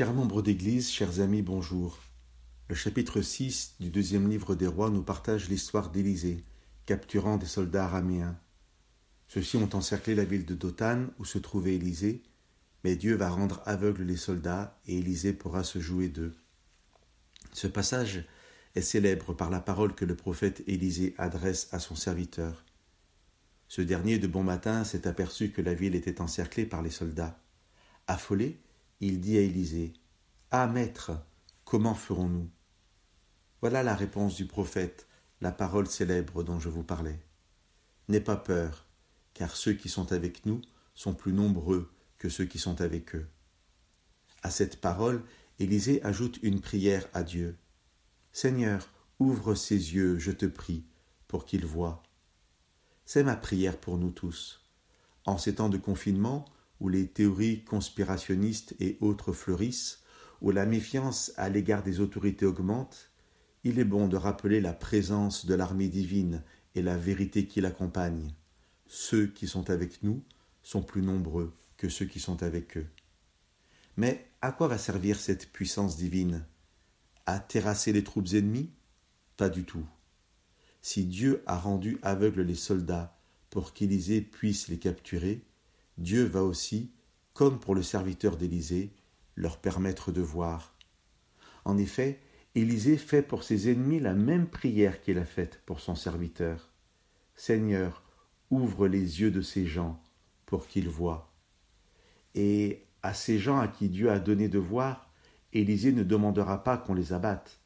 Chers membres d'Église, chers amis, bonjour. Le chapitre 6 du deuxième livre des rois nous partage l'histoire d'Élisée, capturant des soldats araméens. Ceux-ci ont encerclé la ville de Dothan où se trouvait Élisée, mais Dieu va rendre aveugles les soldats et Élisée pourra se jouer d'eux. Ce passage est célèbre par la parole que le prophète Élisée adresse à son serviteur. Ce dernier de bon matin s'est aperçu que la ville était encerclée par les soldats. Affolé, il dit à Élisée Ah, maître, comment ferons-nous? Voilà la réponse du prophète, la parole célèbre dont je vous parlais. N'aie pas peur, car ceux qui sont avec nous sont plus nombreux que ceux qui sont avec eux. À cette parole, Élisée ajoute une prière à Dieu. Seigneur, ouvre ses yeux, je te prie, pour qu'il voie. C'est ma prière pour nous tous. En ces temps de confinement, où les théories conspirationnistes et autres fleurissent, où la méfiance à l'égard des autorités augmente, il est bon de rappeler la présence de l'armée divine et la vérité qui l'accompagne. Ceux qui sont avec nous sont plus nombreux que ceux qui sont avec eux. Mais à quoi va servir cette puissance divine? À terrasser les troupes ennemies? Pas du tout. Si Dieu a rendu aveugles les soldats pour qu'Élisée puisse les capturer, Dieu va aussi, comme pour le serviteur d'Élisée, leur permettre de voir. En effet, Élisée fait pour ses ennemis la même prière qu'il a faite pour son serviteur. Seigneur, ouvre les yeux de ces gens pour qu'ils voient. Et à ces gens à qui Dieu a donné de voir, Élisée ne demandera pas qu'on les abatte,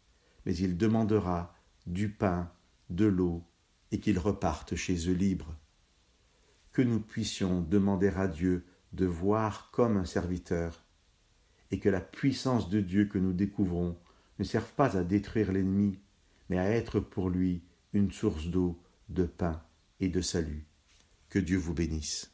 mais il demandera du pain, de l'eau, et qu'ils repartent chez eux libres que nous puissions demander à Dieu de voir comme un serviteur, et que la puissance de Dieu que nous découvrons ne serve pas à détruire l'ennemi, mais à être pour lui une source d'eau, de pain et de salut. Que Dieu vous bénisse.